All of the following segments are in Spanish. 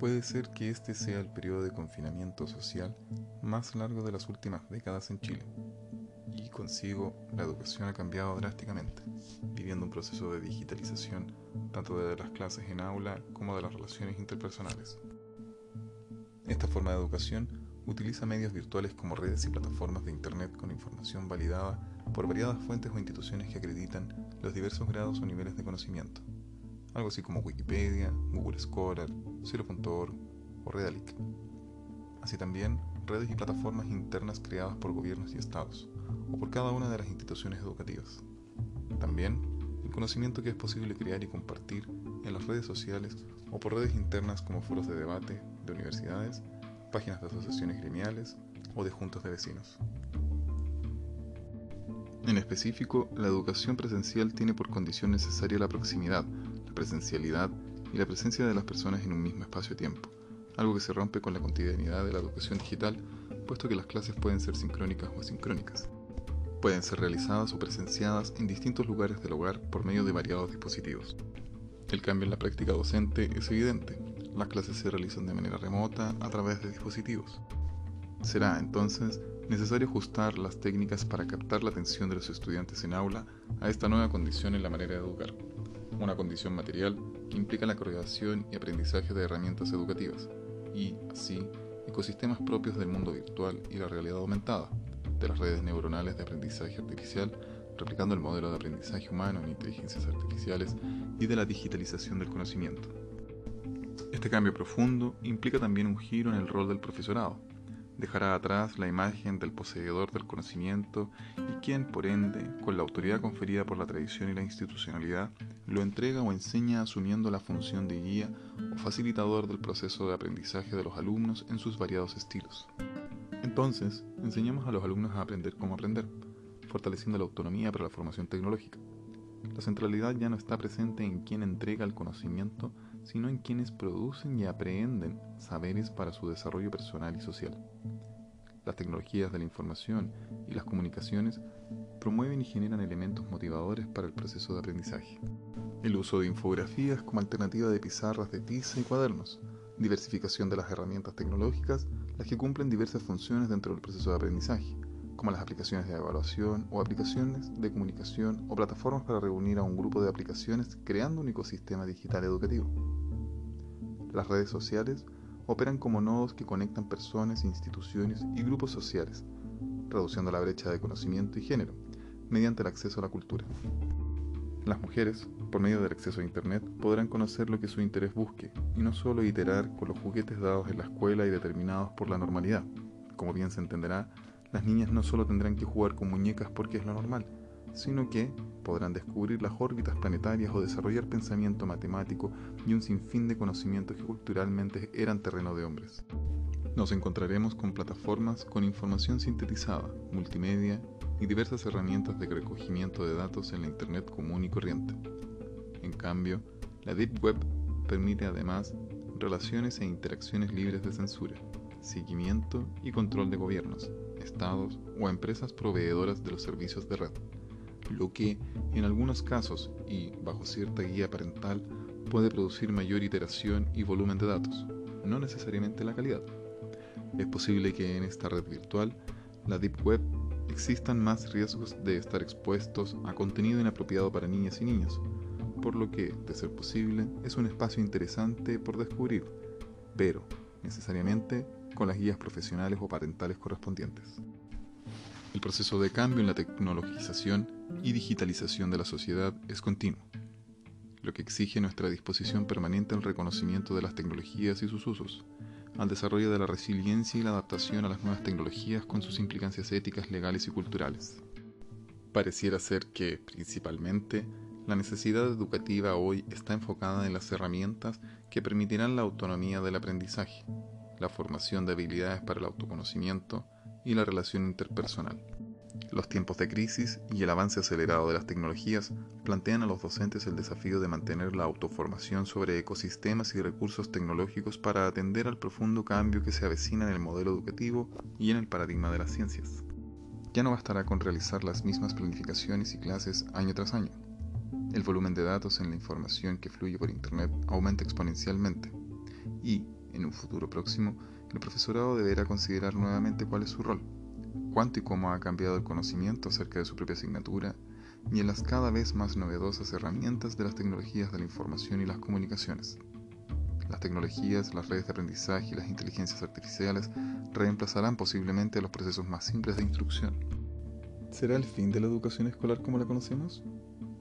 Puede ser que este sea el periodo de confinamiento social más largo de las últimas décadas en Chile, y consigo la educación ha cambiado drásticamente, viviendo un proceso de digitalización tanto de las clases en aula como de las relaciones interpersonales. Esta forma de educación utiliza medios virtuales como redes y plataformas de Internet con información validada por variadas fuentes o instituciones que acreditan los diversos grados o niveles de conocimiento, algo así como Wikipedia, Google Scholar, Zero.org o Redalic. Así también redes y plataformas internas creadas por gobiernos y estados, o por cada una de las instituciones educativas. También el conocimiento que es posible crear y compartir en las redes sociales o por redes internas como foros de debate de universidades, páginas de asociaciones gremiales o de juntas de vecinos. En específico, la educación presencial tiene por condición necesaria la proximidad, presencialidad y la presencia de las personas en un mismo espacio-tiempo, algo que se rompe con la cotidianidad de la educación digital, puesto que las clases pueden ser sincrónicas o asincrónicas. Pueden ser realizadas o presenciadas en distintos lugares del hogar por medio de variados dispositivos. El cambio en la práctica docente es evidente. Las clases se realizan de manera remota a través de dispositivos. Será entonces necesario ajustar las técnicas para captar la atención de los estudiantes en aula a esta nueva condición en la manera de educar, una condición material que implica la creación y aprendizaje de herramientas educativas y, así, ecosistemas propios del mundo virtual y la realidad aumentada, de las redes neuronales de aprendizaje artificial, replicando el modelo de aprendizaje humano en inteligencias artificiales y de la digitalización del conocimiento. Este cambio profundo implica también un giro en el rol del profesorado, dejará atrás la imagen del poseedor del conocimiento y quien, por ende, con la autoridad conferida por la tradición y la institucionalidad, lo entrega o enseña asumiendo la función de guía o facilitador del proceso de aprendizaje de los alumnos en sus variados estilos. Entonces, enseñamos a los alumnos a aprender cómo aprender, fortaleciendo la autonomía para la formación tecnológica. La centralidad ya no está presente en quien entrega el conocimiento, sino en quienes producen y aprenden saberes para su desarrollo personal y social. Las tecnologías de la información y las comunicaciones promueven y generan elementos motivadores para el proceso de aprendizaje. El uso de infografías como alternativa de pizarras de tiza y cuadernos, diversificación de las herramientas tecnológicas, las que cumplen diversas funciones dentro del proceso de aprendizaje, como las aplicaciones de evaluación o aplicaciones de comunicación o plataformas para reunir a un grupo de aplicaciones creando un ecosistema digital educativo. Las redes sociales operan como nodos que conectan personas, instituciones y grupos sociales, reduciendo la brecha de conocimiento y género, mediante el acceso a la cultura. Las mujeres, por medio del acceso a Internet, podrán conocer lo que su interés busque y no solo iterar con los juguetes dados en la escuela y determinados por la normalidad. Como bien se entenderá, las niñas no solo tendrán que jugar con muñecas porque es lo normal, sino que podrán descubrir las órbitas planetarias o desarrollar pensamiento matemático y un sinfín de conocimientos que culturalmente eran terreno de hombres. Nos encontraremos con plataformas con información sintetizada, multimedia y diversas herramientas de recogimiento de datos en la Internet común y corriente. En cambio, la Deep Web permite además relaciones e interacciones libres de censura, seguimiento y control de gobiernos, estados o empresas proveedoras de los servicios de red, lo que en algunos casos y bajo cierta guía parental puede producir mayor iteración y volumen de datos, no necesariamente la calidad. Es posible que en esta red virtual, la Deep Web, existan más riesgos de estar expuestos a contenido inapropiado para niñas y niños, por lo que, de ser posible, es un espacio interesante por descubrir, pero necesariamente con las guías profesionales o parentales correspondientes. El proceso de cambio en la tecnologización y digitalización de la sociedad es continuo, lo que exige nuestra disposición permanente al reconocimiento de las tecnologías y sus usos, al desarrollo de la resiliencia y la adaptación a las nuevas tecnologías con sus implicancias éticas, legales y culturales. Pareciera ser que, principalmente, la necesidad educativa hoy está enfocada en las herramientas que permitirán la autonomía del aprendizaje, la formación de habilidades para el autoconocimiento y la relación interpersonal. Los tiempos de crisis y el avance acelerado de las tecnologías plantean a los docentes el desafío de mantener la autoformación sobre ecosistemas y recursos tecnológicos para atender al profundo cambio que se avecina en el modelo educativo y en el paradigma de las ciencias. Ya no bastará con realizar las mismas planificaciones y clases año tras año. El volumen de datos en la información que fluye por Internet aumenta exponencialmente y, en un futuro próximo, el profesorado deberá considerar nuevamente cuál es su rol, cuánto y cómo ha cambiado el conocimiento acerca de su propia asignatura y en las cada vez más novedosas herramientas de las tecnologías de la información y las comunicaciones. Las tecnologías, las redes de aprendizaje y las inteligencias artificiales reemplazarán posiblemente los procesos más simples de instrucción. ¿Será el fin de la educación escolar como la conocemos?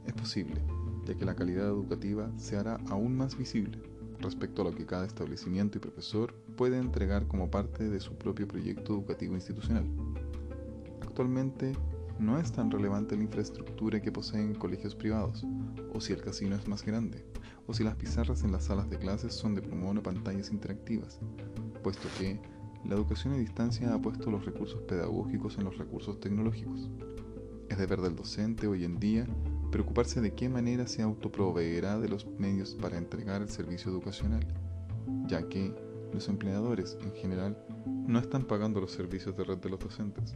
Es posible, ya que la calidad educativa se hará aún más visible respecto a lo que cada establecimiento y profesor puede entregar como parte de su propio proyecto educativo institucional. Actualmente no es tan relevante la infraestructura que poseen colegios privados, o si el casino es más grande, o si las pizarras en las salas de clases son de plumón o pantallas interactivas, puesto que la educación a distancia ha puesto los recursos pedagógicos en los recursos tecnológicos. Es deber del docente hoy en día preocuparse de qué manera se autoproveerá de los medios para entregar el servicio educacional, ya que los empleadores en general no están pagando los servicios de red de los docentes.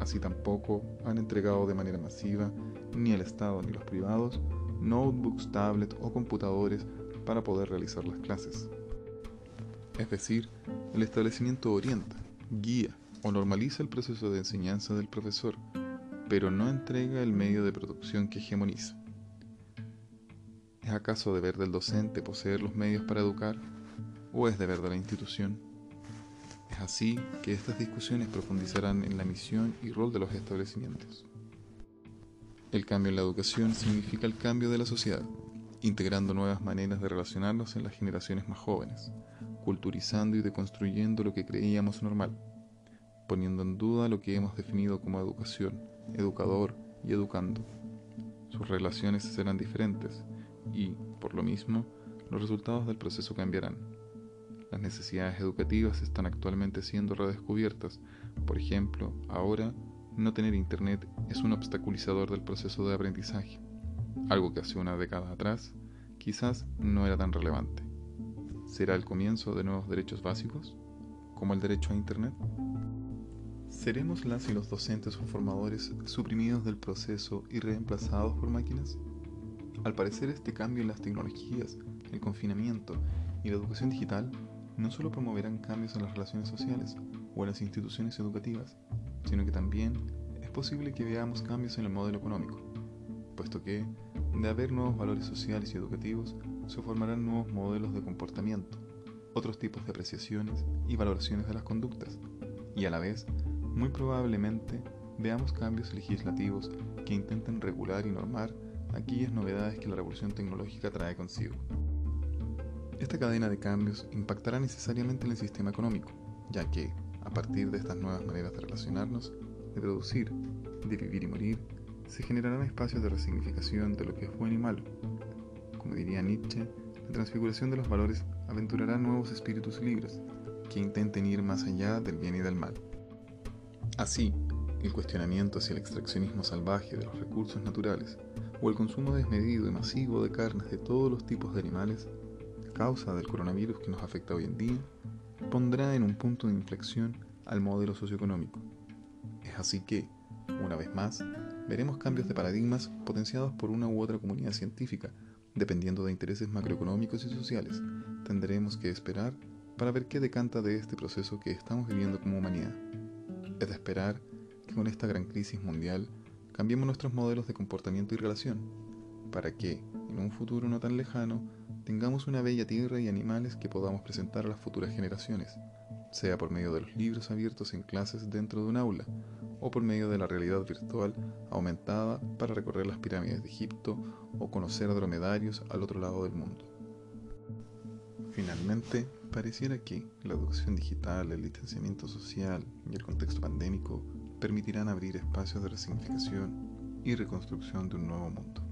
Así tampoco han entregado de manera masiva ni el Estado ni los privados notebooks, tablets o computadores para poder realizar las clases. Es decir, el establecimiento orienta, guía o normaliza el proceso de enseñanza del profesor, pero no entrega el medio de producción que hegemoniza. ¿Es acaso deber del docente poseer los medios para educar o es deber de la institución? Es así que estas discusiones profundizarán en la misión y rol de los establecimientos. El cambio en la educación significa el cambio de la sociedad, integrando nuevas maneras de relacionarnos en las generaciones más jóvenes, culturizando y deconstruyendo lo que creíamos normal, poniendo en duda lo que hemos definido como educación, educador y educando. Sus relaciones serán diferentes y, por lo mismo, los resultados del proceso cambiarán. Las necesidades educativas están actualmente siendo redescubiertas. Por ejemplo, ahora no tener internet es un obstaculizador del proceso de aprendizaje, algo que hace una década atrás quizás no era tan relevante. ¿Será el comienzo de nuevos derechos básicos, como el derecho a internet? ¿Seremos las y los docentes o formadores suprimidos del proceso y reemplazados por máquinas? Al parecer este cambio en las tecnologías, el confinamiento y la educación digital no solo promoverán cambios en las relaciones sociales o en las instituciones educativas, sino que también es posible que veamos cambios en el modelo económico, puesto que, de haber nuevos valores sociales y educativos, se formarán nuevos modelos de comportamiento, otros tipos de apreciaciones y valoraciones de las conductas, y a la vez, muy probablemente, veamos cambios legislativos que intenten regular y normar aquellas novedades que la revolución tecnológica trae consigo. Esta cadena de cambios impactará necesariamente en el sistema económico, ya que, a partir de estas nuevas maneras de relacionarnos, de producir, de vivir y morir, se generarán espacios de resignificación de lo que es bueno y malo. Como diría Nietzsche, la transfiguración de los valores aventurará nuevos espíritus libres que intenten ir más allá del bien y del mal. Así, el cuestionamiento hacia el extraccionismo salvaje de los recursos naturales o el consumo desmedido y masivo de carnes de todos los tipos de animales, causa del coronavirus que nos afecta hoy en día, pondrá en un punto de inflexión al modelo socioeconómico. Es así que, una vez más, veremos cambios de paradigmas potenciados por una u otra comunidad científica, dependiendo de intereses macroeconómicos y sociales. Tendremos que esperar para ver qué decanta de este proceso que estamos viviendo como humanidad. Es de esperar que con esta gran crisis mundial cambiemos nuestros modelos de comportamiento y relación, para que, en un futuro no tan lejano, tengamos una bella tierra y animales que podamos presentar a las futuras generaciones, sea por medio de los libros abiertos en clases dentro de un aula, o por medio de la realidad virtual aumentada para recorrer las pirámides de Egipto o conocer dromedarios al otro lado del mundo. Finalmente, pareciera que la educación digital, el distanciamiento social y el contexto pandémico permitirán abrir espacios de resignificación y reconstrucción de un nuevo mundo.